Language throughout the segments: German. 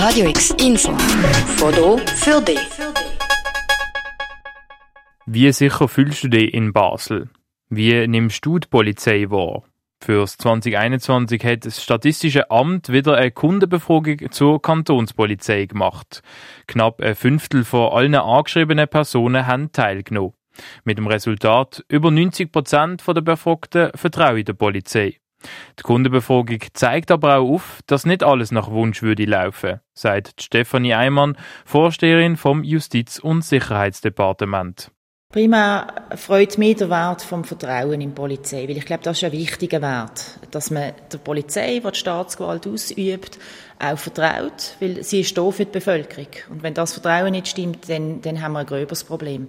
Radio X Info. Foto für dich. Wie sicher fühlst du dich in Basel? Wie nimmst du die Polizei wahr? Fürs 2021 hat das Statistische Amt wieder eine Kundenbefragung zur Kantonspolizei gemacht. Knapp ein Fünftel von allen angeschriebenen Personen haben teilgenommen. Mit dem Resultat, über 90 Prozent der Befragten vertrauen der Polizei. Die Kundenbefragung zeigt aber auch auf, dass nicht alles nach Wunsch würde laufen, sagt Stefanie Eimann, Vorsteherin vom Justiz- und Sicherheitsdepartement. Primär freut mich der Wert vom Vertrauen in die Polizei, weil ich glaube, das ist ein wichtiger Wert, dass man der Polizei, die die Staatsgewalt ausübt, auch vertraut, weil sie ist da für die Bevölkerung. Und wenn das Vertrauen nicht stimmt, dann, dann haben wir ein gröberes Problem.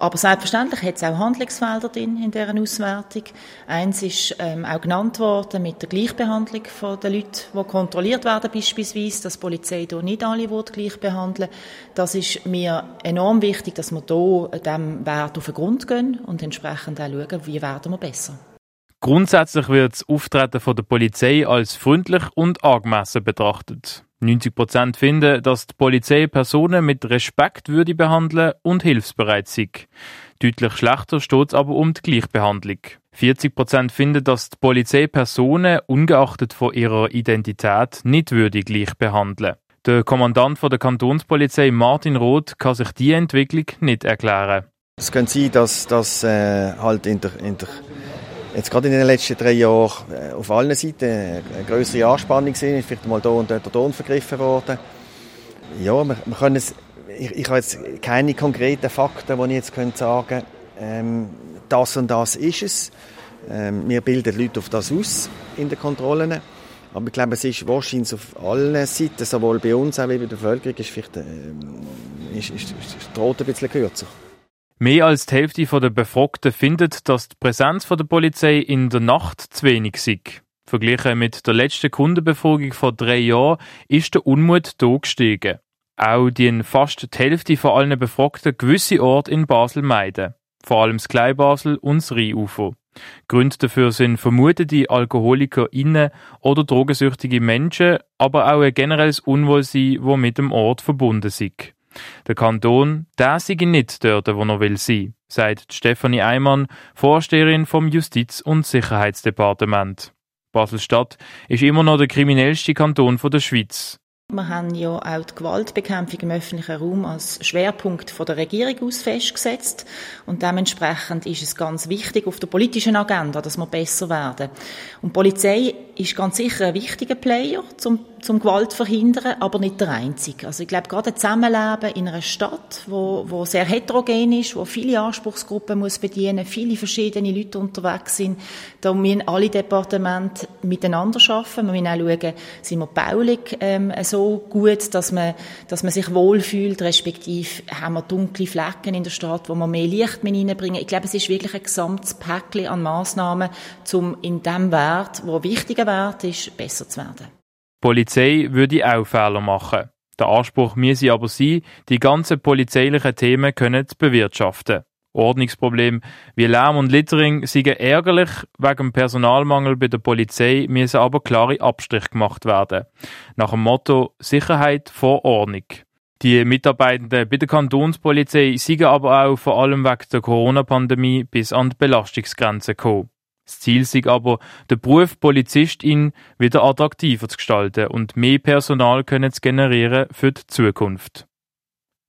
Aber selbstverständlich hat es auch Handlungsfelder drin in dieser Auswertung. Eins ist ähm, auch genannt worden mit der Gleichbehandlung von den Leuten, die kontrolliert werden beispielsweise, dass die Polizei hier nicht alle gleich behandeln Das ist mir enorm wichtig, dass wir hier dem Wert auf den Grund gehen und entsprechend auch schauen, wie werden wir besser. Grundsätzlich wird das Auftreten von der Polizei als freundlich und angemessen betrachtet. 90 Prozent finden, dass die Polizei Personen mit Respekt würde behandeln und hilfsbereit sei. Deutlich schlechter steht es aber um die Gleichbehandlung. 40 Prozent finden, dass die Polizei Personen, ungeachtet von ihrer Identität, nicht würde gleich behandeln. Der Kommandant von der Kantonspolizei Martin Roth kann sich diese Entwicklung nicht erklären. Es könnte sein, dass das äh, halt in der, in der jetzt gerade in den letzten drei Jahren äh, auf allen Seiten eine größere Anspannung sind, vielleicht mal da und dort Ton vergriffen worden. Ja, wir, wir können es, ich, ich habe jetzt keine konkreten Fakten, die ich jetzt könnte ähm, das und das ist es. Ähm, wir bilden Leute auf das aus in den Kontrollen. Aber ich glaube, es ist wahrscheinlich auf allen Seiten, sowohl bei uns als auch bei der Bevölkerung, ist vielleicht, ähm, ist, ist, ist, ist droht ein bisschen kürzer. Mehr als die Hälfte der Befragten findet, dass die Präsenz der Polizei in der Nacht zu wenig sei. Verglichen mit der letzten Kundenbefragung vor drei Jahren ist der Unmut hier. Auch die fast die Hälfte von allen Befragten gewisse Orte in Basel meiden. Vor allem das Kleinbasel und das Rheinufer. Gründe dafür sind vermutete AlkoholikerInnen oder drogensüchtige Menschen, aber auch ein generelles Unwohlsein, das mit dem Ort verbunden ist. Der Kanton, der sei nicht dort, wo er will sein, sagt Stefanie Eimann, Vorsteherin vom Justiz- und Sicherheitsdepartement. Basel-Stadt ist immer noch der kriminellste Kanton der Schweiz. Wir haben ja auch die Gewaltbekämpfung im öffentlichen Raum als Schwerpunkt von der Regierung aus festgesetzt. Und dementsprechend ist es ganz wichtig auf der politischen Agenda, dass wir besser werden. Und die Polizei ist ganz sicher ein wichtiger Player zum, zum Gewalt verhindern, aber nicht der einzige. Also ich glaube, gerade ein Zusammenleben in einer Stadt, wo, wo sehr heterogen ist, wo viele Anspruchsgruppen muss bedienen, viele verschiedene Leute unterwegs sind, da müssen alle Departemente miteinander arbeiten. Wir müssen auch schauen, sind wir baulich ähm, so gut, dass man, dass man sich wohlfühlt, respektive haben wir dunkle Flecken in der Stadt, wo wir mehr Licht mit reinbringen. Ich glaube, es ist wirklich ein gesamtes Päckchen an Massnahmen, um in dem Wert, wo wichtiger Wert ist, besser zu werden. Die Polizei würde auch Fehler machen. Der Anspruch müsse aber sein, die ganzen polizeilichen Themen können zu bewirtschaften. Ordnungsprobleme wie Lärm und Littering seien ärgerlich, wegen Personalmangel bei der Polizei müssen aber klare Abstriche gemacht werden. Nach dem Motto Sicherheit vor Ordnung. Die Mitarbeitenden bei der Kantonspolizei seien aber auch vor allem wegen der Corona-Pandemie bis an die Belastungsgrenze gekommen. Das Ziel sei aber, den Beruf Polizistin wieder attraktiver zu gestalten und mehr Personal können zu generieren für die Zukunft.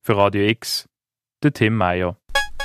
Für Radio X, der Tim Meyer.